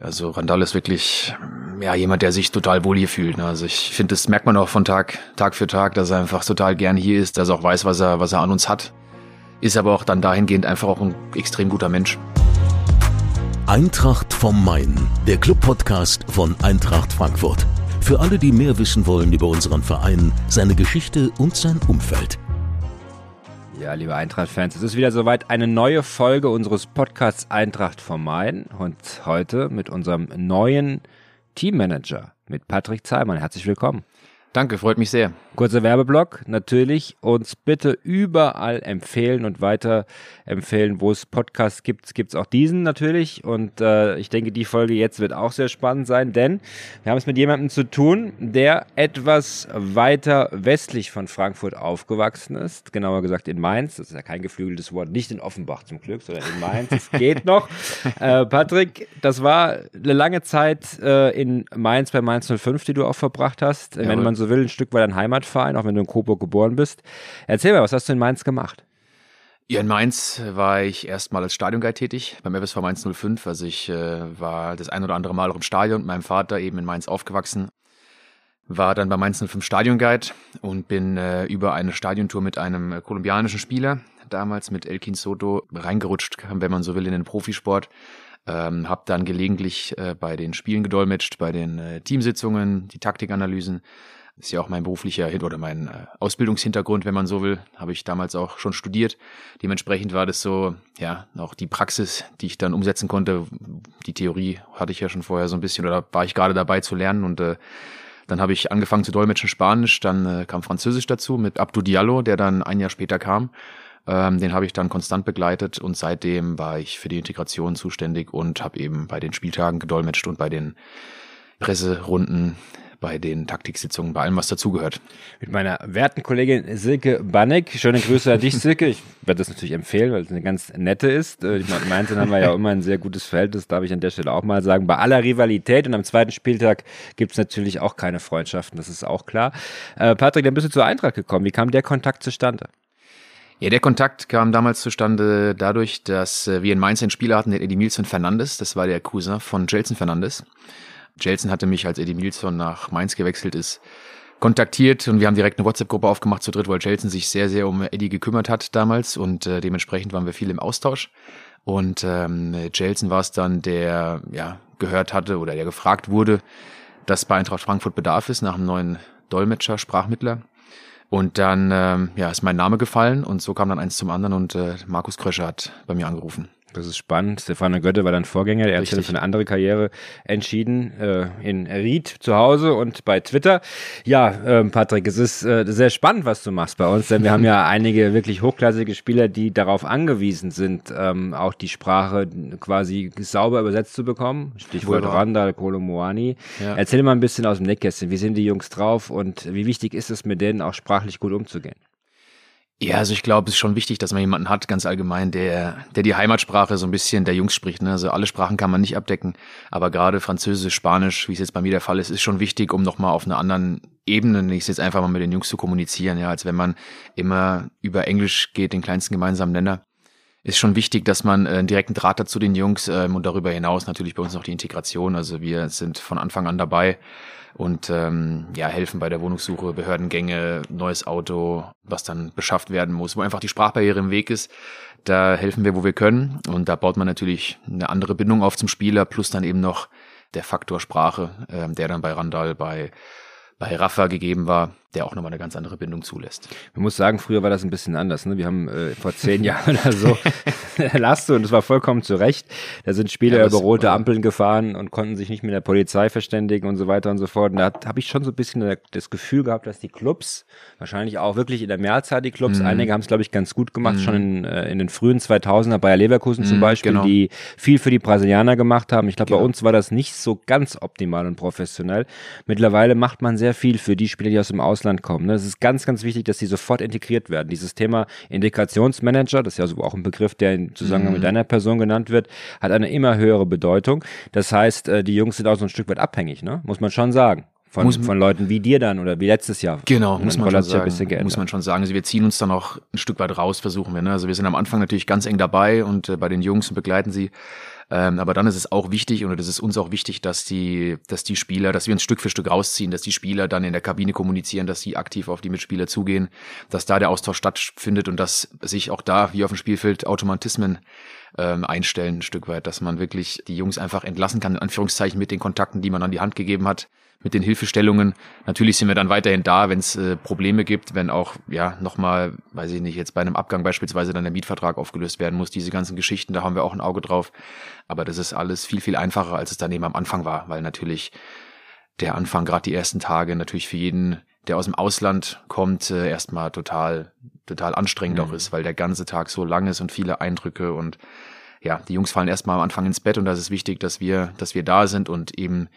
Also Randall ist wirklich ja jemand, der sich total wohl hier fühlt. Ne? Also ich finde, das merkt man auch von Tag Tag für Tag, dass er einfach total gern hier ist, dass er auch weiß, was er was er an uns hat. Ist aber auch dann dahingehend einfach auch ein extrem guter Mensch. Eintracht vom Main, der Club-Podcast von Eintracht Frankfurt. Für alle, die mehr wissen wollen über unseren Verein, seine Geschichte und sein Umfeld. Ja, liebe Eintracht-Fans, es ist wieder soweit eine neue Folge unseres Podcasts Eintracht vom Main und heute mit unserem neuen Teammanager, mit Patrick Zeimann. Herzlich willkommen. Danke, freut mich sehr. Kurzer Werbeblock. Natürlich uns bitte überall empfehlen und weiter empfehlen, wo es Podcasts gibt. Gibt es auch diesen natürlich. Und äh, ich denke, die Folge jetzt wird auch sehr spannend sein, denn wir haben es mit jemandem zu tun, der etwas weiter westlich von Frankfurt aufgewachsen ist. Genauer gesagt in Mainz. Das ist ja kein geflügeltes Wort. Nicht in Offenbach zum Glück, sondern in Mainz. Es geht noch. Äh, Patrick, das war eine lange Zeit äh, in Mainz bei Mainz 05, die du auch verbracht hast. Ja, Wenn man so will, ein Stück weit ein Heimatverein, auch wenn du in Coburg geboren bist. Erzähl mal, was hast du in Mainz gemacht? Ja, in Mainz war ich erstmal als Stadionguide tätig beim FSV Mainz 05. Also ich äh, war das ein oder andere Mal auch im Stadion mit meinem Vater eben in Mainz aufgewachsen. War dann bei Mainz 05 Stadionguide und bin äh, über eine Stadiontour mit einem äh, kolumbianischen Spieler, damals mit Elkin Soto, reingerutscht, wenn man so will, in den Profisport. Ähm, hab dann gelegentlich äh, bei den Spielen gedolmetscht, bei den äh, Teamsitzungen, die Taktikanalysen ist ja auch mein beruflicher oder mein äh, Ausbildungshintergrund, wenn man so will, habe ich damals auch schon studiert. Dementsprechend war das so, ja, auch die Praxis, die ich dann umsetzen konnte. Die Theorie hatte ich ja schon vorher so ein bisschen oder war ich gerade dabei zu lernen und äh, dann habe ich angefangen zu dolmetschen Spanisch, dann äh, kam Französisch dazu mit Abdou Diallo, der dann ein Jahr später kam. Ähm, den habe ich dann konstant begleitet und seitdem war ich für die Integration zuständig und habe eben bei den Spieltagen gedolmetscht und bei den Presserunden bei den Taktiksitzungen, bei allem, was dazugehört. Mit meiner werten Kollegin Silke Banneck. Schöne Grüße an dich, Silke. Ich werde das natürlich empfehlen, weil es eine ganz nette ist. Äh, ich meine, haben wir ja immer ein sehr gutes Verhältnis, darf ich an der Stelle auch mal sagen. Bei aller Rivalität und am zweiten Spieltag gibt es natürlich auch keine Freundschaften, das ist auch klar. Äh, Patrick, dann bist du zur Eintracht gekommen. Wie kam der Kontakt zustande? Ja, der Kontakt kam damals zustande dadurch, dass äh, wir in Mainz einen Spieler hatten, den Eddie Milson Fernandes. Das war der Cousin von Jelson Fernandes. Jelson hatte mich, als Eddie Milson nach Mainz gewechselt ist, kontaktiert und wir haben direkt eine WhatsApp-Gruppe aufgemacht zu dritt, weil Jelson sich sehr, sehr um Eddie gekümmert hat damals und äh, dementsprechend waren wir viel im Austausch. Und ähm, Jelson war es dann, der ja gehört hatte oder der gefragt wurde, dass bei Eintracht Frankfurt Bedarf ist nach einem neuen Dolmetscher, Sprachmittler. Und dann ähm, ja, ist mein Name gefallen und so kam dann eins zum anderen und äh, Markus Kröscher hat bei mir angerufen. Das ist spannend. Stefano Götte war dann Vorgänger. Er hat sich für eine andere Karriere entschieden. Äh, in Ried zu Hause und bei Twitter. Ja, äh, Patrick, es ist äh, sehr spannend, was du machst bei uns, denn wir haben ja einige wirklich hochklassige Spieler, die darauf angewiesen sind, ähm, auch die Sprache quasi sauber übersetzt zu bekommen. Stichwort Wunderbar. Randall, Kolomoani. Ja. Erzähl mal ein bisschen aus dem Neckkästchen. Wie sind die Jungs drauf und wie wichtig ist es, mit denen auch sprachlich gut umzugehen? Ja, also ich glaube, es ist schon wichtig, dass man jemanden hat, ganz allgemein, der, der die Heimatsprache so ein bisschen der Jungs spricht. Ne? Also alle Sprachen kann man nicht abdecken, aber gerade Französisch, Spanisch, wie es jetzt bei mir der Fall ist, ist schon wichtig, um nochmal auf einer anderen Ebene, ich jetzt einfach mal mit den Jungs zu kommunizieren, ja, als wenn man immer über Englisch geht, den kleinsten gemeinsamen Nenner. Ist schon wichtig, dass man äh, einen direkten Draht hat zu den Jungs ähm, und darüber hinaus natürlich bei uns noch die Integration. Also wir sind von Anfang an dabei und ähm, ja, helfen bei der Wohnungssuche, Behördengänge, neues Auto, was dann beschafft werden muss, wo einfach die Sprachbarriere im Weg ist. Da helfen wir, wo wir können. Und da baut man natürlich eine andere Bindung auf zum Spieler, plus dann eben noch der Faktor Sprache, ähm, der dann bei Randall, bei bei Rafa gegeben war, der auch nochmal eine ganz andere Bindung zulässt. Man muss sagen, früher war das ein bisschen anders. Ne? Wir haben äh, vor zehn Jahren oder so Laste und es war vollkommen zu Recht. Da sind Spieler ja, über rote Ampeln gefahren und konnten sich nicht mit der Polizei verständigen und so weiter und so fort. Und da habe ich schon so ein bisschen das Gefühl gehabt, dass die Clubs, wahrscheinlich auch wirklich in der Mehrzahl die Clubs, mhm. einige haben es glaube ich ganz gut gemacht, mhm. schon in, äh, in den frühen 2000er, Bayer Leverkusen mhm, zum Beispiel, genau. die viel für die Brasilianer gemacht haben. Ich glaube, genau. bei uns war das nicht so ganz optimal und professionell. Mittlerweile macht man sehr viel für die Spieler, die aus dem Ausland kommen. Ne? Es ist ganz, ganz wichtig, dass die sofort integriert werden. Dieses Thema Integrationsmanager, das ist ja so auch ein Begriff, der in Zusammenhang mhm. mit deiner Person genannt wird, hat eine immer höhere Bedeutung. Das heißt, äh, die Jungs sind auch so ein Stück weit abhängig, ne? muss man schon sagen. Von, muss, von Leuten wie dir dann oder wie letztes Jahr. Genau, muss man, schon sagen, muss man schon sagen. Also wir ziehen uns dann auch ein Stück weit raus, versuchen wir. Ne? Also wir sind am Anfang natürlich ganz eng dabei und äh, bei den Jungs und begleiten sie. Ähm, aber dann ist es auch wichtig und es ist uns auch wichtig, dass die, dass die Spieler, dass wir uns Stück für Stück rausziehen, dass die Spieler dann in der Kabine kommunizieren, dass sie aktiv auf die Mitspieler zugehen, dass da der Austausch stattfindet und dass sich auch da, wie auf dem Spielfeld, Automatismen ähm, einstellen, ein Stück weit, dass man wirklich die Jungs einfach entlassen kann, in Anführungszeichen mit den Kontakten, die man an die Hand gegeben hat mit den Hilfestellungen. Natürlich sind wir dann weiterhin da, wenn es äh, Probleme gibt, wenn auch, ja, nochmal, weiß ich nicht, jetzt bei einem Abgang beispielsweise dann der Mietvertrag aufgelöst werden muss. Diese ganzen Geschichten, da haben wir auch ein Auge drauf. Aber das ist alles viel, viel einfacher, als es dann eben am Anfang war, weil natürlich der Anfang, gerade die ersten Tage, natürlich für jeden, der aus dem Ausland kommt, äh, erstmal total, total anstrengend mhm. auch ist, weil der ganze Tag so lang ist und viele Eindrücke und ja, die Jungs fallen erstmal am Anfang ins Bett und da ist es wichtig, dass wir, dass wir da sind und eben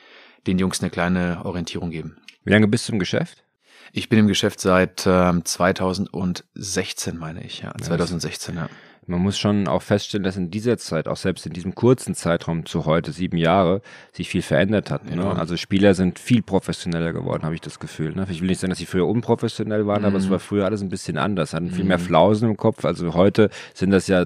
den Jungs eine kleine Orientierung geben. Wie lange bist du im Geschäft? Ich bin im Geschäft seit ähm, 2016, meine ich, ja. 2016, ja man muss schon auch feststellen, dass in dieser Zeit, auch selbst in diesem kurzen Zeitraum zu heute, sieben Jahre, sich viel verändert hat. Ne? Also Spieler sind viel professioneller geworden, habe ich das Gefühl. Ne? Ich will nicht sagen, dass sie früher unprofessionell waren, mhm. aber es mhm. war früher alles ein bisschen anders, hatten viel mehr mhm. Flausen im Kopf. Also heute sind das ja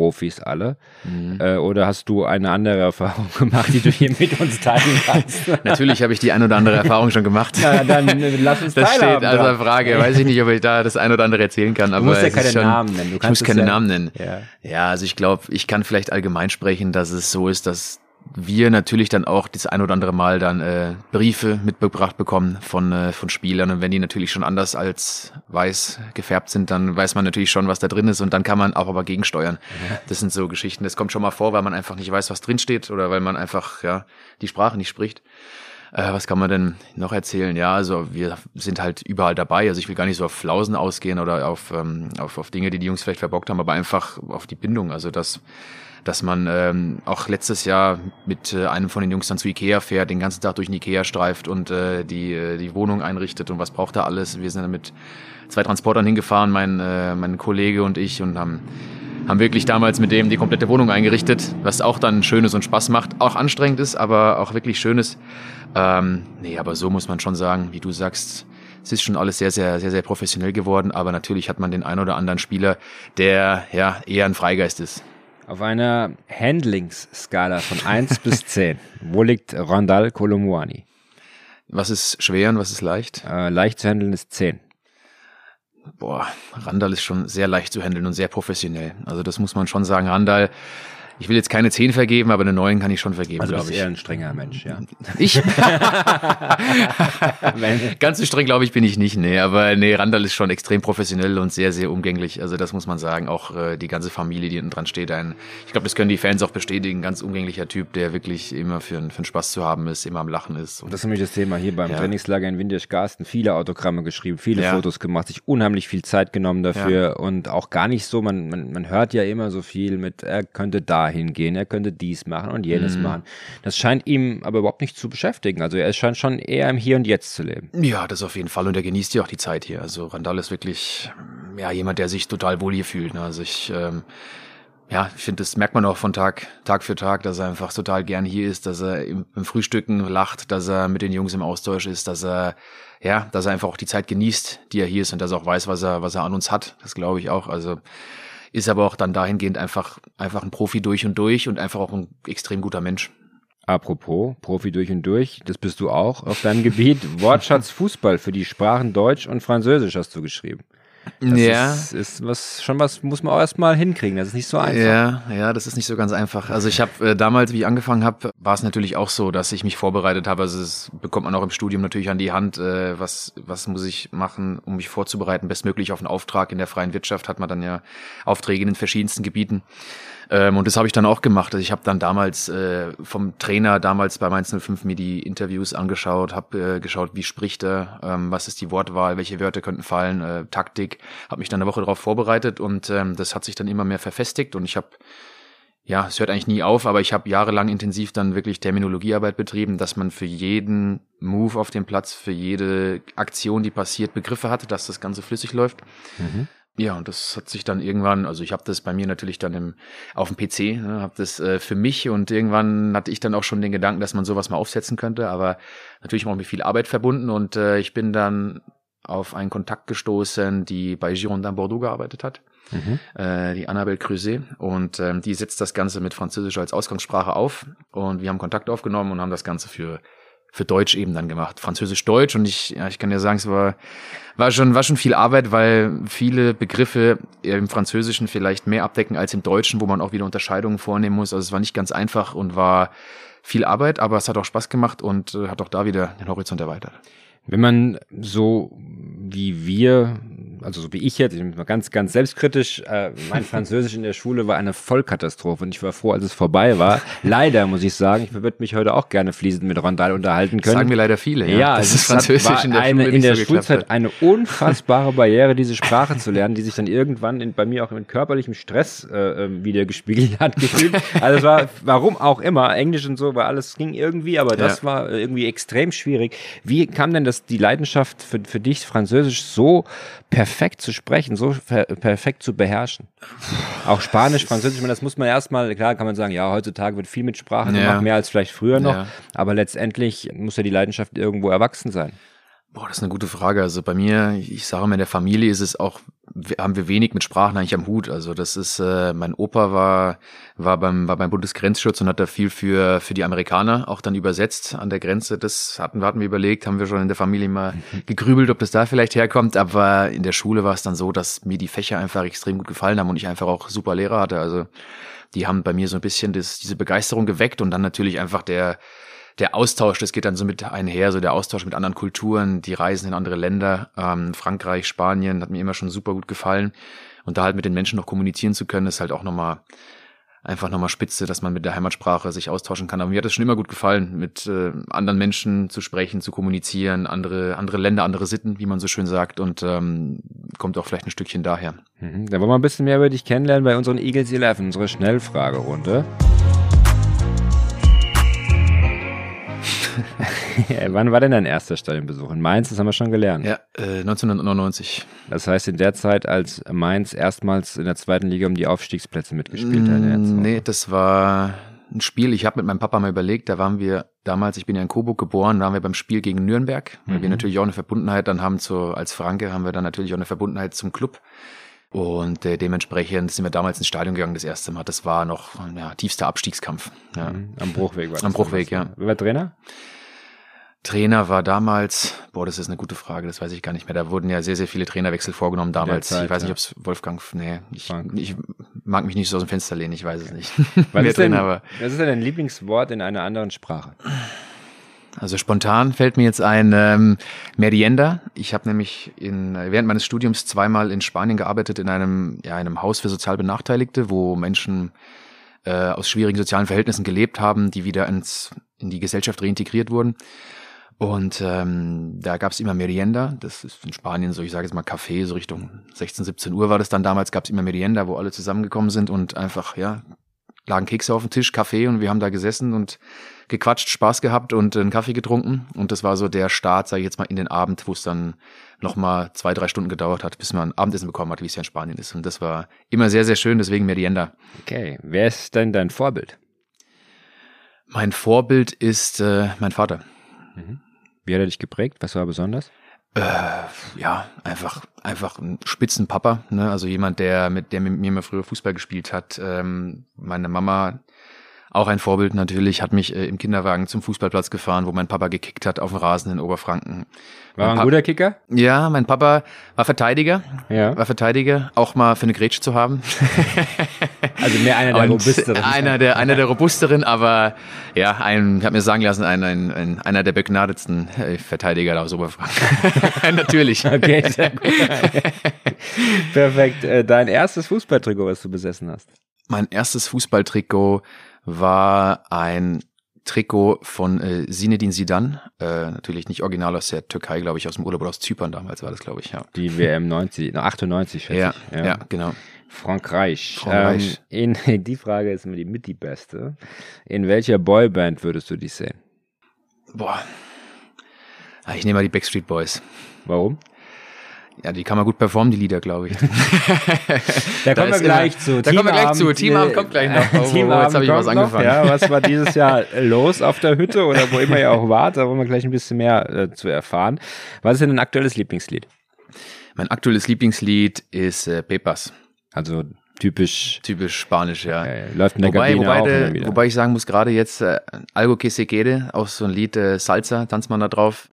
Top-Profis alle. Mhm. Äh, oder hast du eine andere Erfahrung gemacht, die du hier mit uns teilen kannst? Natürlich habe ich die ein oder andere Erfahrung schon gemacht. Na, dann lass uns Das steht also Frage. Weiß ich nicht, ob ich da das ein oder andere erzählen kann. Aber du musst ja keine schon, Namen nennen. Du ich muss keine ja, Namen nennen. Ja, ja also ich glaube, ich kann vielleicht allgemein sprechen, dass es so ist, dass wir natürlich dann auch das ein oder andere Mal dann äh, Briefe mitgebracht bekommen von, äh, von Spielern. Und wenn die natürlich schon anders als weiß gefärbt sind, dann weiß man natürlich schon, was da drin ist und dann kann man auch aber gegensteuern. Ja. Das sind so Geschichten. Das kommt schon mal vor, weil man einfach nicht weiß, was drin steht oder weil man einfach ja die Sprache nicht spricht. Äh, was kann man denn noch erzählen? Ja, also wir sind halt überall dabei. Also ich will gar nicht so auf Flausen ausgehen oder auf, ähm, auf, auf Dinge, die die Jungs vielleicht verbockt haben, aber einfach auf die Bindung. Also dass, dass man ähm, auch letztes Jahr mit äh, einem von den Jungs dann zu Ikea fährt, den ganzen Tag durch den Ikea streift und äh, die, äh, die Wohnung einrichtet und was braucht er alles. Wir sind dann mit zwei Transportern hingefahren, mein, äh, mein Kollege und ich und haben haben wirklich damals mit dem die komplette Wohnung eingerichtet, was auch dann schön ist und Spaß macht, auch anstrengend ist, aber auch wirklich schön ist. Ähm, nee, aber so muss man schon sagen, wie du sagst, es ist schon alles sehr, sehr, sehr, sehr professionell geworden, aber natürlich hat man den einen oder anderen Spieler, der ja eher ein Freigeist ist. Auf einer Handlingsskala von 1 bis 10, wo liegt Randall Kolomuani? Was ist schwer und was ist leicht? Äh, leicht zu handeln ist 10. Boah, Randall ist schon sehr leicht zu handeln und sehr professionell. Also das muss man schon sagen. Randall ich will jetzt keine 10 vergeben, aber eine 9 kann ich schon vergeben, also glaube ich. eher ein strenger Mensch, ja. Ich? Ganz so streng, glaube ich, bin ich nicht, nee. Aber nee, Randall ist schon extrem professionell und sehr, sehr umgänglich. Also das muss man sagen. Auch äh, die ganze Familie, die hinten dran steht. Ein, ich glaube, das können die Fans auch bestätigen. Ganz umgänglicher Typ, der wirklich immer für, für einen Spaß zu haben ist, immer am Lachen ist. Und das ist nämlich das Thema hier beim ja. Trainingslager in Windisch-Garsten. Viele Autogramme geschrieben, viele ja. Fotos gemacht, sich unheimlich viel Zeit genommen dafür ja. und auch gar nicht so, man, man, man hört ja immer so viel mit, er könnte dahin gehen, er könnte dies machen und jenes mhm. machen. Das scheint ihm aber überhaupt nicht zu beschäftigen. Also er scheint schon eher im Hier und Jetzt zu leben. Ja, das auf jeden Fall. Und er genießt ja auch die Zeit hier. Also Randall ist wirklich ja jemand, der sich total wohl hier fühlt. Ne? Also ich ähm, ja, ich finde, das merkt man auch von Tag, Tag für Tag, dass er einfach total gern hier ist, dass er im, im, Frühstücken lacht, dass er mit den Jungs im Austausch ist, dass er, ja, dass er einfach auch die Zeit genießt, die er hier ist und dass er auch weiß, was er, was er an uns hat. Das glaube ich auch. Also, ist aber auch dann dahingehend einfach, einfach ein Profi durch und durch und einfach auch ein extrem guter Mensch. Apropos, Profi durch und durch, das bist du auch auf deinem Gebiet. Wortschatz Fußball für die Sprachen Deutsch und Französisch hast du geschrieben. Das ja. ist, ist was, schon was, muss man auch erstmal hinkriegen. Das ist nicht so einfach. Ja, ja, das ist nicht so ganz einfach. Also ich habe äh, damals, wie ich angefangen habe, war es natürlich auch so, dass ich mich vorbereitet habe. Also es bekommt man auch im Studium natürlich an die Hand. Äh, was, was muss ich machen, um mich vorzubereiten? Bestmöglich auf einen Auftrag in der freien Wirtschaft hat man dann ja Aufträge in den verschiedensten Gebieten. Ähm, und das habe ich dann auch gemacht. Also ich habe dann damals äh, vom Trainer damals bei Mainz 05 mir die Interviews angeschaut, habe äh, geschaut, wie spricht er, ähm, was ist die Wortwahl, welche Wörter könnten fallen, äh, Taktik, habe mich dann eine Woche darauf vorbereitet und ähm, das hat sich dann immer mehr verfestigt und ich habe ja, es hört eigentlich nie auf, aber ich habe jahrelang intensiv dann wirklich Terminologiearbeit betrieben, dass man für jeden Move auf dem Platz, für jede Aktion, die passiert, Begriffe hat, dass das Ganze flüssig läuft. Mhm. Ja, und das hat sich dann irgendwann, also ich habe das bei mir natürlich dann im, auf dem PC, ne, habe das äh, für mich und irgendwann hatte ich dann auch schon den Gedanken, dass man sowas mal aufsetzen könnte, aber natürlich auch mit viel Arbeit verbunden und äh, ich bin dann auf einen Kontakt gestoßen, die bei Girondin Bordeaux gearbeitet hat mhm. äh, die Annabelle Creuset. Und ähm, die setzt das Ganze mit Französisch als Ausgangssprache auf. Und wir haben Kontakt aufgenommen und haben das Ganze für für Deutsch eben dann gemacht. Französisch-Deutsch und ich, ja, ich kann dir sagen, es war, war schon, war schon viel Arbeit, weil viele Begriffe im Französischen vielleicht mehr abdecken als im Deutschen, wo man auch wieder Unterscheidungen vornehmen muss. Also es war nicht ganz einfach und war viel Arbeit, aber es hat auch Spaß gemacht und äh, hat auch da wieder den Horizont erweitert. Wenn man so wie wir also so wie ich jetzt, ich bin mal ganz, ganz selbstkritisch, äh, mein Französisch in der Schule war eine Vollkatastrophe und ich war froh, als es vorbei war. Leider muss ich sagen, ich würde mich heute auch gerne fließend mit Rondal unterhalten können. sagen mir leider viele, ja. ja das ist Französisch in der, eine, Schule in der so Schulzeit eine unfassbare Barriere, diese Sprache zu lernen, die sich dann irgendwann in, bei mir auch mit körperlichem Stress äh, ähm, wieder gespiegelt hat gefühlt. Also es war, warum auch immer, Englisch und so, war alles ging irgendwie, aber das ja. war irgendwie extrem schwierig. Wie kam denn das die Leidenschaft für, für dich Französisch so perfekt zu sprechen, so perfekt zu beherrschen. Auch Spanisch, Französisch, ich meine, das muss man erstmal, klar kann man sagen, ja, heutzutage wird viel mit Sprache gemacht, ja. mehr als vielleicht früher noch, ja. aber letztendlich muss ja die Leidenschaft irgendwo erwachsen sein. Boah, das ist eine gute Frage. Also bei mir, ich sage mal, in der Familie ist es auch, haben wir wenig mit Sprachen eigentlich am Hut. Also das ist, äh, mein Opa war, war beim, war beim Bundesgrenzschutz und hat da viel für, für die Amerikaner auch dann übersetzt an der Grenze. Das hatten, hatten wir überlegt, haben wir schon in der Familie mal gegrübelt, ob das da vielleicht herkommt. Aber in der Schule war es dann so, dass mir die Fächer einfach extrem gut gefallen haben und ich einfach auch super Lehrer hatte. Also die haben bei mir so ein bisschen das, diese Begeisterung geweckt und dann natürlich einfach der, der Austausch, das geht dann so mit einher, so der Austausch mit anderen Kulturen, die Reisen in andere Länder, ähm, Frankreich, Spanien, hat mir immer schon super gut gefallen. Und da halt mit den Menschen noch kommunizieren zu können, ist halt auch nochmal einfach nochmal spitze, dass man mit der Heimatsprache sich austauschen kann. Aber mir hat es schon immer gut gefallen, mit äh, anderen Menschen zu sprechen, zu kommunizieren, andere, andere Länder, andere Sitten, wie man so schön sagt, und ähm, kommt auch vielleicht ein Stückchen daher. Mhm. Da wollen wir ein bisschen mehr über dich kennenlernen bei unseren Eagles 11, unsere Schnellfragerunde. Wann war denn dein erster Stadionbesuch? In Mainz, das haben wir schon gelernt. Ja, äh, 1999. Das heißt, in der Zeit, als Mainz erstmals in der zweiten Liga um die Aufstiegsplätze mitgespielt hat. Mm, nee, das war ein Spiel, ich habe mit meinem Papa mal überlegt, da waren wir damals, ich bin ja in Coburg geboren, da waren wir beim Spiel gegen Nürnberg, weil mhm. wir natürlich auch eine Verbundenheit dann haben zu, als Franke haben wir dann natürlich auch eine Verbundenheit zum Club. Und äh, dementsprechend sind wir damals ins Stadion gegangen das erste Mal. Das war noch ja, tiefster Abstiegskampf. Ja. Mhm. Am Bruchweg war das. Am Bruchweg, ja. Wer war Trainer? Trainer war damals, boah, das ist eine gute Frage, das weiß ich gar nicht mehr. Da wurden ja sehr, sehr viele Trainerwechsel vorgenommen damals. Zeit, ich weiß nicht, ob es Wolfgang, nee, ich, ich, mag mich nicht so aus dem Fenster lehnen, ich weiß es nicht. Was, ist, denn, was ist denn dein Lieblingswort in einer anderen Sprache? Also spontan fällt mir jetzt ein ähm, Merienda. Ich habe nämlich in, während meines Studiums zweimal in Spanien gearbeitet, in einem, ja, einem Haus für sozial Benachteiligte, wo Menschen äh, aus schwierigen sozialen Verhältnissen gelebt haben, die wieder ins, in die Gesellschaft reintegriert wurden. Und ähm, da gab's immer Merienda, das ist in Spanien so, ich sage jetzt mal Café, so Richtung 16, 17 Uhr war das dann damals, gab's immer Merienda, wo alle zusammengekommen sind und einfach, ja, lagen Kekse auf dem Tisch, Kaffee und wir haben da gesessen und gequatscht, Spaß gehabt und einen Kaffee getrunken. Und das war so der Start, sage ich jetzt mal, in den Abend, wo es dann nochmal zwei, drei Stunden gedauert hat, bis man Abendessen bekommen hat, wie es ja in Spanien ist. Und das war immer sehr, sehr schön, deswegen Merienda. Okay, wer ist denn dein Vorbild? Mein Vorbild ist äh, mein Vater. Mhm. Wie hat er dich geprägt? Was war besonders? Äh, ja, einfach, einfach ein Spitzenpapa, ne? Also jemand, der mit, der mit mir mal früher Fußball gespielt hat. Ähm, meine Mama auch ein Vorbild natürlich, hat mich äh, im Kinderwagen zum Fußballplatz gefahren, wo mein Papa gekickt hat auf dem Rasen in Oberfranken. War er ein guter Kicker? Ja, mein Papa war Verteidiger. Ja. War Verteidiger, auch mal für eine Grätsche zu haben. also mehr einer der robusteren. Einer der, einer der robusteren, aber ja, ein, ich habe mir sagen lassen, ein, ein, ein, einer der begnadetsten äh, Verteidiger aus Oberfranken. Natürlich. Okay, sehr gut. Perfekt. Äh, dein erstes Fußballtrikot, was du besessen hast? Mein erstes Fußballtrikot war ein Trikot von äh, Zinedine Zidane, äh, natürlich nicht original aus der Türkei, glaube ich, aus dem Urlaub oder aus Zypern damals war das, glaube ich, ja. Die WM 90, 98, schätze ja, ich. Ja, ja, genau. Frankreich. Frankreich. Ähm, in, die Frage ist immer die mit die beste. In welcher Boyband würdest du dich sehen? Boah. Ah, ich nehme mal die Backstreet Boys. Warum? Ja, die kann man gut performen, die Lieder, glaube ich. da, kommen wir gleich zu. Da kommen wir gleich zu. Teamabend kommt gleich noch. Oh, Teamabend jetzt habe ich was angefangen. Noch, ja, was war dieses Jahr los auf der Hütte oder wo immer ihr auch wart? Da wollen wir gleich ein bisschen mehr äh, zu erfahren. Was ist denn ein aktuelles Lieblingslied? Mein aktuelles Lieblingslied ist äh, Pepas. Also typisch. Typisch Spanisch, ja. Äh, läuft in der wobei, Kabine wobei, auch de, immer wieder. wobei ich sagen muss, gerade jetzt äh, Algo que se quede, auch so ein Lied äh, Salsa, tanzt man da drauf.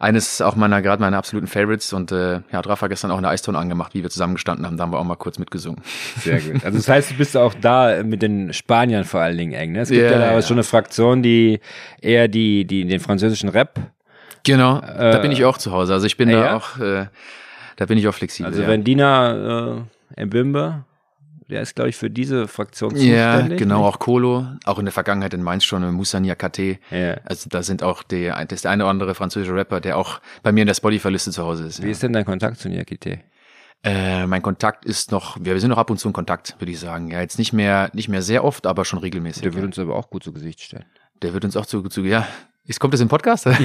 Eines auch meiner, gerade meiner absoluten Favorites und äh, ja, hat Rafa gestern auch eine Eistonne angemacht, wie wir zusammengestanden haben, da haben wir auch mal kurz mitgesungen. Sehr gut. Also das heißt, du bist auch da mit den Spaniern vor allen Dingen eng. Ne? Es gibt Ja, ja, da ja. schon eine Fraktion, die eher die, die den französischen Rap. Genau, da Äh, bin ich auch zu Hause. Also ich bin äh, da ja? auch, äh, da bin ich auch flexibel. Also ja. wenn Dina äh, Mbimbe, der ist, glaube ich, für diese Fraktion Ja, zuständig. genau, nicht? auch Kolo, auch in der Vergangenheit in Mainz schon, Moussa Niakate. Ja. Also da sind auch die, das ist der eine oder andere französische Rapper, der auch bei mir in der Spotify-Liste zu Hause ist. Wie Ja. ist denn dein Kontakt zu Niakite? Äh, mein Kontakt ist noch, wir sind noch ab und zu in Kontakt, würde ich sagen. Ja, jetzt nicht mehr, nicht mehr sehr oft, aber schon regelmäßig. Der würde ja. uns aber auch gut zu Gesicht stellen. Der wird uns auch zu, zu ja. Ist, kommt das im Podcast? Ja,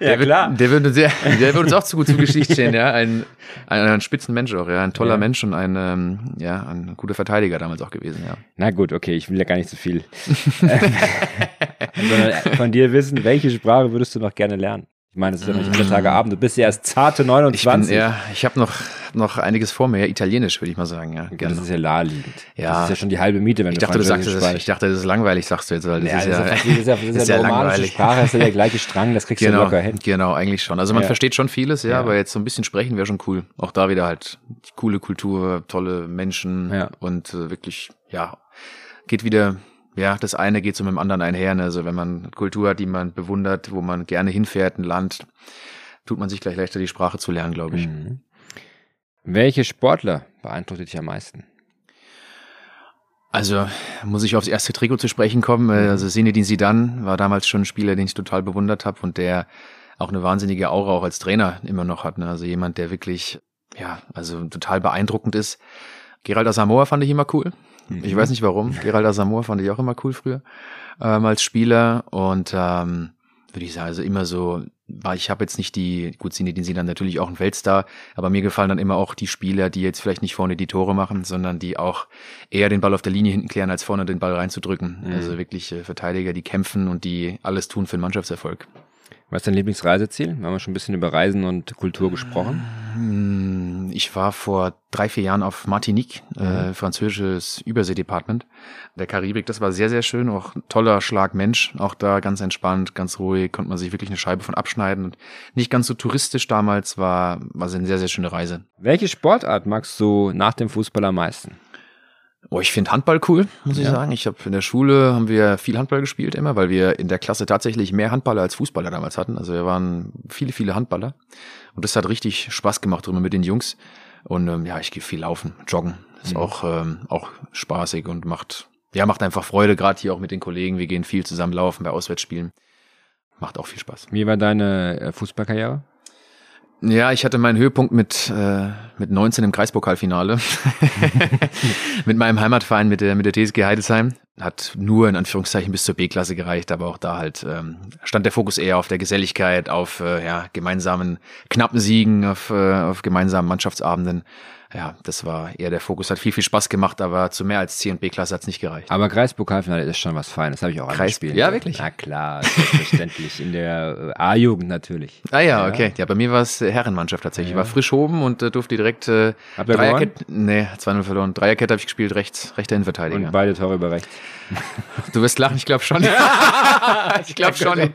der Wird, der, wird uns, ja, der wird uns auch zu gut zu Geschichte stehen, ja. Ein, ein, ein Spitzenmensch auch, ja. Ein toller Ja. Mensch und ein, ähm, ja, ein guter Verteidiger damals auch gewesen, ja. Na gut, okay, ich will ja gar nicht so viel. Sondern von dir wissen, welche Sprache würdest du noch gerne lernen? Ich meine, es ist ja noch nicht alle Tage Abend. Du bist ja erst zarte Ich 29. bin, ja, ich habe noch, noch einiges vor mir, ja, Italienisch, würde ich mal sagen, ja. Gerne. das ist ja naheliegend. Ja. Das ist ja schon die halbe Miete, wenn Ich du dachte, du sagst, das ist, ich dachte, das ist langweilig, sagst du jetzt, weil das ja, ist das ja, ist ja, das ist ja, das ist ja, sehr romanische langweilig. Sprache, das ist ja der gleiche Strang, das kriegst du Genau, locker hin. genau, eigentlich schon. Also man Ja. versteht schon vieles, ja, Ja. aber jetzt so ein bisschen sprechen wäre schon cool. Auch da wieder halt coole Kultur, tolle Menschen Ja. und äh, wirklich, ja, geht wieder, ja, das eine geht so mit dem anderen einher. Ne? Also wenn man Kultur hat, die man bewundert, wo man gerne hinfährt, ein Land, tut man sich gleich leichter, die Sprache zu lernen, glaube ich. Mhm. Welche Sportler beeindruckt dich am meisten? Also muss ich aufs erste Trikot zu sprechen kommen. Äh, Also Zinedine Zidane war damals schon ein Spieler, den ich total bewundert habe und der auch eine wahnsinnige Aura auch als Trainer immer noch hat. Ne? Also jemand, der wirklich, ja, also total beeindruckend ist. Gerald Asamoah fand ich immer cool. Ich weiß nicht warum. Gerald Asamoah fand ich auch immer cool früher ähm, als Spieler und ähm, würde ich sagen, also immer so, war ich habe jetzt nicht die, gut, Zinedine Zidane natürlich auch ein Weltstar, aber mir gefallen dann immer auch die Spieler, die jetzt vielleicht nicht vorne die Tore machen, sondern die auch eher den Ball auf der Linie hinten klären, als vorne den Ball reinzudrücken. Mhm. Also wirklich äh, Verteidiger, die kämpfen und die alles tun für den Mannschaftserfolg. Was ist dein Lieblingsreiseziel? Wir haben ja schon ein bisschen über Reisen und Kultur gesprochen. Hm, Ich war vor drei, vier Jahren auf Martinique, Mhm. äh, französisches Überseedepartement der Karibik. Das war sehr, sehr schön, auch ein toller Schlag Mensch. Auch da ganz entspannt, ganz ruhig, konnte man sich wirklich eine Scheibe von abschneiden. Und nicht ganz so touristisch damals, war, war eine sehr, sehr schöne Reise. Welche Sportart magst du nach dem Fußball am meisten? Oh, ich finde Handball cool, muss ich Ja. sagen. Ich habe in der Schule haben wir viel Handball gespielt immer, weil wir in der Klasse tatsächlich mehr Handballer als Fußballer damals hatten. Also wir waren viele, viele Handballer. Und das hat richtig Spaß gemacht drüber mit den Jungs. Und ähm, ja, ich gehe viel laufen, joggen. Ist Mhm. auch, ähm, auch spaßig und macht, ja, macht einfach Freude, gerade hier auch mit den Kollegen. Wir gehen viel zusammen laufen bei Auswärtsspielen. Macht auch viel Spaß. Wie war deine äh, Fußballkarriere? Ja, ich hatte meinen Höhepunkt mit, äh, mit 19 im Kreispokalfinale. mit meinem Heimatverein, mit der, mit der TSG Heidesheim. Hat nur in Anführungszeichen bis zur B-Klasse gereicht, aber auch da halt ähm, stand der Fokus eher auf der Geselligkeit, auf äh, ja, gemeinsamen knappen Siegen, auf, äh, auf gemeinsamen Mannschaftsabenden. Ja, das war eher der Fokus. Hat viel, viel Spaß gemacht, aber zu mehr als C und B-Klasse hat's nicht gereicht. Aber Kreispokalfinale ist schon was Feines, habe ich auch Kreis- angespielt. Ja, wirklich? Na klar, selbstverständlich. In der äh, A-Jugend natürlich. Ah ja, okay. Ja, bei mir war es Herrenmannschaft tatsächlich. Ich war frisch oben und äh, durfte direkt äh, Dreierkette. Nee, 2-0 verloren. Dreierkette habe ich gespielt, rechts, rechter Innenverteidiger. Und beide Tore über rechts. Du wirst lachen, ich glaube schon. ich glaube schon, ja.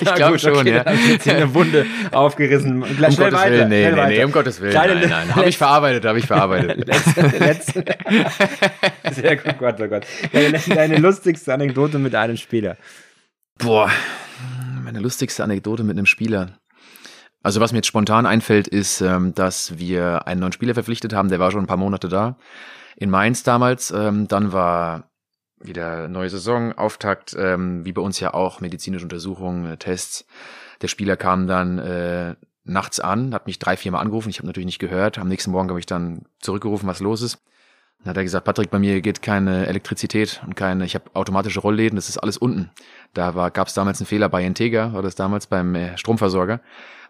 Ich glaube schon, okay, ja. Ich jetzt hier eine Wunde aufgerissen. Gleich Um schnell Gottes weiter. Willen, nee, nee, nee, um Gottes Willen. Kleine- nein, nein. Habe ich verarbeitet, habe ich verarbeitet. Letzte, letzte. Sehr gut, Gott, oh Gott. Deine, deine lustigste Anekdote mit einem Spieler. Boah, meine lustigste Anekdote mit einem Spieler. Also was mir jetzt spontan einfällt, ist, ähm, dass wir einen neuen Spieler verpflichtet haben, der war schon ein paar Monate da. In Mainz damals. Ähm, dann war wieder neue Saison, Auftakt, ähm, wie bei uns ja auch, medizinische Untersuchungen, äh, Tests. Der Spieler kam dann äh, nachts an, hat mich drei, viermal angerufen, ich habe natürlich nicht gehört. Am nächsten Morgen habe ich dann zurückgerufen, was los ist. Dann hat er gesagt, Patrick, bei mir geht keine Elektrizität und keine, ich habe automatische Rollläden, das ist alles unten. Da gab es damals einen Fehler bei Integra, war das damals beim äh, Stromversorger.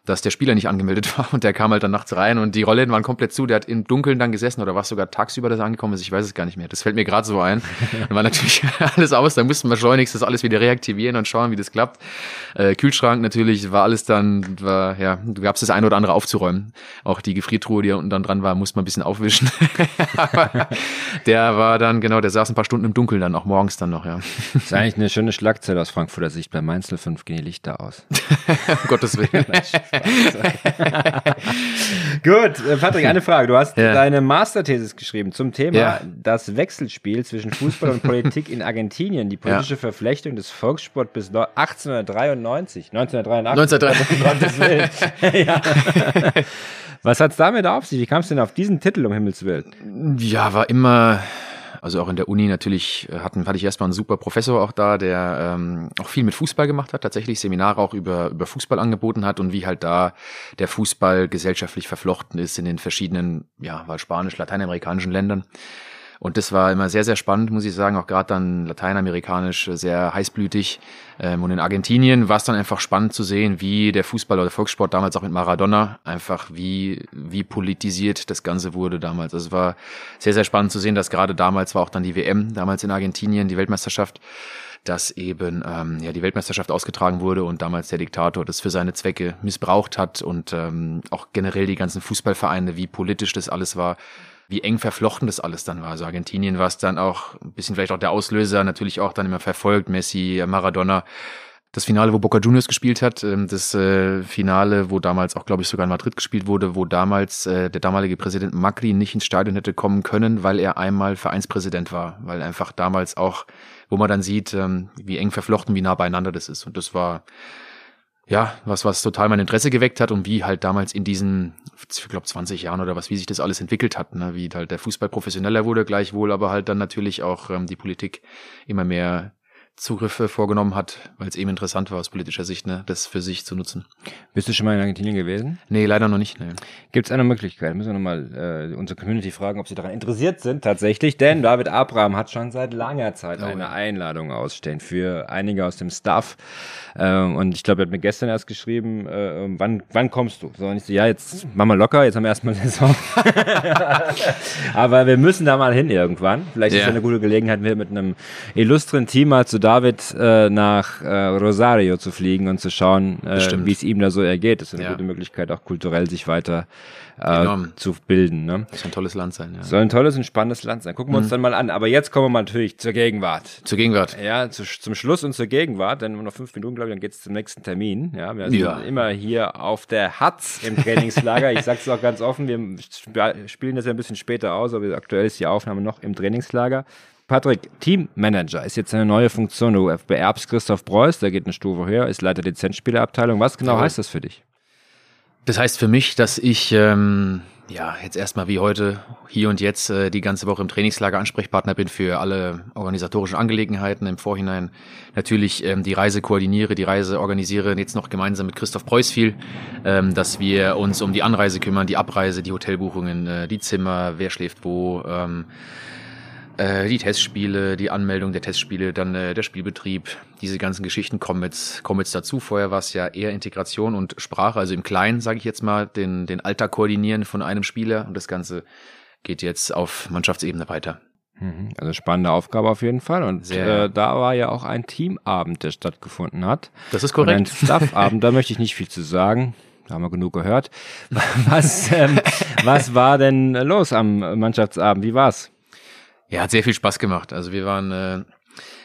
Dass der Spieler nicht angemeldet war und der kam halt dann nachts rein und die Rollen waren komplett zu. Der hat im Dunkeln dann gesessen oder war es sogar tagsüber, dass er angekommen ist. Ich weiß es gar nicht mehr. Das fällt mir gerade so ein. Dann war natürlich alles aus. Dann mussten wir schleunigst das alles wieder reaktivieren und schauen, wie das klappt. Äh, Kühlschrank natürlich war alles dann, war, ja, du gab's das eine oder andere aufzuräumen. Auch die Gefriertruhe, die unten dann dran war, musste man ein bisschen aufwischen. Aber der war dann, genau, der saß ein paar Stunden im Dunkeln dann, auch morgens dann noch, ja. Das ist eigentlich eine schöne Schlagzeile aus Frankfurter Sicht. Bei Mainz 05 gehen die Lichter aus. um Gottes Willen. Gut, äh, Patrick, eine Frage. Du hast ja. deine Masterthesis geschrieben zum Thema ja. das Wechselspiel zwischen Fußball und Politik in Argentinien, die politische ja. Verflechtung des Volkssport bis 1893. 1983. 1983. ja. Was hat's damit auf sich? Wie kam es denn auf diesen Titel um Himmels Willen? Ja, war immer also auch in der Uni natürlich äh, hatten, hatte ich erstmal einen super Professor auch da, der ähm, auch viel mit Fußball gemacht hat, tatsächlich Seminare auch über, über Fußball angeboten hat und wie halt da der Fußball gesellschaftlich verflochten ist in den verschiedenen, ja, war spanisch, lateinamerikanischen Ländern. Und das war immer sehr, sehr spannend, muss ich sagen, auch gerade dann lateinamerikanisch sehr heißblütig. Ähm, und in Argentinien war es dann einfach spannend zu sehen, wie der Fußball oder der Volkssport damals auch mit Maradona einfach wie, wie politisiert das Ganze wurde damals. Also es war sehr, sehr spannend zu sehen, dass gerade damals war auch dann die WM, damals in Argentinien, die Weltmeisterschaft, dass eben ähm, ja die Weltmeisterschaft ausgetragen wurde und damals der Diktator das für seine Zwecke missbraucht hat und ähm, auch generell die ganzen Fußballvereine, wie politisch das alles war wie eng verflochten das alles dann war. Also Argentinien war es dann auch ein bisschen vielleicht auch der Auslöser, natürlich auch dann immer verfolgt, Messi, Maradona. Das Finale, wo Boca Juniors gespielt hat, ähm, das äh, Finale, wo damals auch, glaube ich, sogar in Madrid gespielt wurde, wo damals äh, der damalige Präsident Macri nicht ins Stadion hätte kommen können, weil er einmal Vereinspräsident war, weil einfach damals auch, wo man dann sieht, ähm, wie eng verflochten, wie nah beieinander das ist. Und das war ja, was, was total mein Interesse geweckt hat und wie halt damals in diesen, ich glaube 20 Jahren oder was, wie sich das alles entwickelt hat, ne? wie halt der Fußball professioneller wurde gleichwohl, aber halt dann natürlich auch ähm, die Politik immer mehr Zugriffe vorgenommen hat, weil es eben interessant war aus politischer Sicht, ne, das für sich zu nutzen. Bist du schon mal in Argentinien gewesen? Nee, leider noch nicht. Nee. Gibt es eine Möglichkeit? Müssen wir nochmal äh, unsere Community fragen, ob sie daran interessiert sind tatsächlich, denn David Abraham hat schon seit langer Zeit oh, eine ja. Einladung ausstehen für einige aus dem Staff ähm, und ich glaube, er hat mir gestern erst geschrieben, äh, wann, wann kommst du? So, und ich so, ja, jetzt machen wir locker, jetzt haben wir erstmal Saison. Aber wir müssen da mal hin irgendwann. Vielleicht ja. ist es eine gute Gelegenheit, wir mit einem illustren Team mal zu David äh, nach äh, Rosario zu fliegen und zu schauen, äh, wie es ihm da so ergeht. Das ist eine ja. gute Möglichkeit, auch kulturell sich weiter äh, zu bilden. Ne? Das soll ein tolles Land sein, ja. Soll ein tolles und spannendes Land sein. Gucken wir mhm. uns dann mal an. Aber jetzt kommen wir mal natürlich zur Gegenwart. Zur Gegenwart. Ja, zu, zum Schluss und zur Gegenwart, denn noch fünf Minuten, glaube ich, dann geht's zum nächsten Termin. Ja, wir sind ja. immer hier auf der Hatz im Trainingslager. ich sage es auch ganz offen, wir spielen das ja ein bisschen später aus, aber aktuell ist die Aufnahme noch im Trainingslager. Patrick, Teammanager ist jetzt eine neue Funktion. Du beerbst Christoph Preuß, der geht eine Stufe höher, ist Leiter Lizenzspielerabteilung. Was genau ja. heißt das für dich? Das heißt für mich, dass ich ähm, ja jetzt erstmal wie heute hier und jetzt äh, die ganze Woche im Trainingslager Ansprechpartner bin für alle organisatorischen Angelegenheiten im Vorhinein. Natürlich ähm, die Reise koordiniere, die Reise organisiere jetzt noch gemeinsam mit Christoph Preuß viel, ähm, dass wir uns um die Anreise kümmern, die Abreise, die Hotelbuchungen, äh, die Zimmer, wer schläft wo. Ähm, äh, die Testspiele, die Anmeldung der Testspiele, dann äh, der Spielbetrieb, diese ganzen Geschichten kommen jetzt, kommen jetzt dazu. Vorher war es ja eher Integration und Sprache, also im Kleinen, sage ich jetzt mal, den, den Alltag koordinieren von einem Spieler und das Ganze geht jetzt auf Mannschaftsebene weiter. Mhm. Also spannende Aufgabe auf jeden Fall. Und Sehr, äh, da war ja auch ein Teamabend, der stattgefunden hat. Das ist korrekt. Und ein Staffabend, da möchte ich nicht viel zu sagen. Da haben wir genug gehört. Was, ähm, was war denn los am Mannschaftsabend? Wie war's? Ja, hat sehr viel Spaß gemacht. Also wir waren, äh,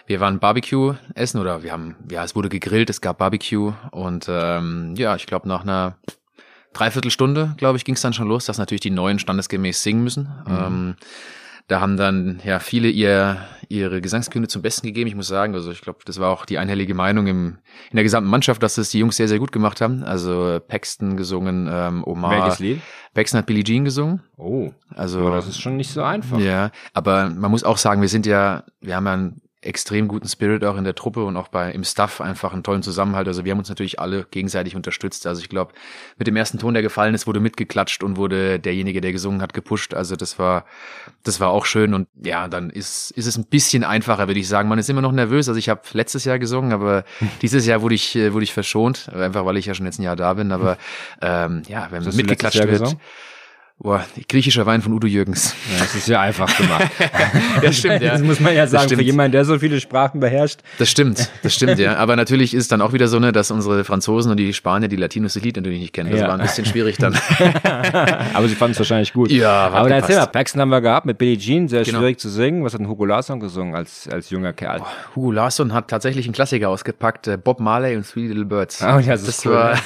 wir waren Barbecue essen oder wir haben, ja, es wurde gegrillt, es gab Barbecue und ähm, ja, ich glaube nach einer Dreiviertelstunde, glaube ich, ging es dann schon los, dass natürlich die Neuen standesgemäß singen müssen. Mhm. Ähm, da haben dann ja viele ihr, ihre Gesangskünde zum Besten gegeben. Ich muss sagen, also ich glaube, das war auch die einhellige Meinung im, in der gesamten Mannschaft, dass das die Jungs sehr, sehr gut gemacht haben. Also Paxton gesungen, ähm, Omar. Welches Lied? Paxton hat Billie Jean gesungen. Oh. Also. Das ist schon nicht so einfach. Ja, aber man muss auch sagen, wir sind ja, wir haben ja ein extrem guten Spirit auch in der Truppe und auch bei im Staff einfach einen tollen Zusammenhalt. Also wir haben uns natürlich alle gegenseitig unterstützt. Also ich glaube, mit dem ersten Ton, der gefallen ist, wurde mitgeklatscht und wurde derjenige, der gesungen hat, gepusht. Also das war, das war auch schön. Und ja, dann ist, ist es ein bisschen einfacher, würde ich sagen. Man ist immer noch nervös. Also ich habe letztes Jahr gesungen, aber dieses Jahr wurde ich, äh, wurde ich verschont, einfach weil ich ja schon jetzt ein Jahr da bin. Aber ähm, ja, wenn mitgeklatscht wird. Gesungen? Boah, griechischer Wein von Udo Jürgens. Ja, das ist ja einfach gemacht. das stimmt, ja. Das muss man ja sagen, für jemanden, der so viele Sprachen beherrscht. Das stimmt, das stimmt, ja. Aber natürlich ist es dann auch wieder so, ne, dass unsere Franzosen und die Spanier die Latinos das Lied natürlich nicht kennen. Das ja. war ein bisschen schwierig dann. Aber sie fanden es wahrscheinlich gut. Ja, Aber dann erzähl mal, Paxton haben wir gehabt mit Billie Jean, sehr genau. schwierig zu singen. Was hat denn Hugo Larsson gesungen als, als junger Kerl? Oh, Hugo Larsson hat tatsächlich einen Klassiker ausgepackt, äh, Bob Marley und Three Little Birds. Oh, ja, das, das cool, war,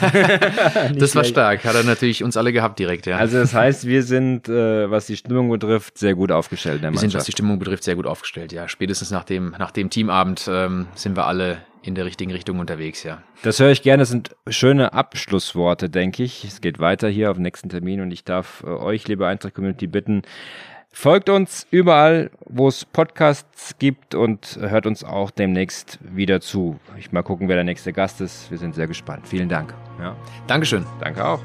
das war stark. Hat er natürlich uns alle gehabt direkt, ja. Also das heißt, wir sind äh, was die Stimmung betrifft, sehr gut aufgestellt. wir sind, was die Stimmung betrifft, sehr gut aufgestellt, ja. Spätestens nach dem, nach dem Teamabend ähm, sind wir alle in der richtigen Richtung unterwegs, ja. Das höre ich gerne. Das sind schöne Abschlussworte, denke ich. Es geht weiter hier auf den nächsten Termin und ich darf äh, euch, liebe Eintracht-Community, bitten, Folgt uns überall, wo es Podcasts gibt und hört uns auch demnächst wieder zu. Ich mal gucken, wer der nächste Gast ist. Wir sind sehr gespannt. Vielen Dank. Ja. Dankeschön. Danke auch.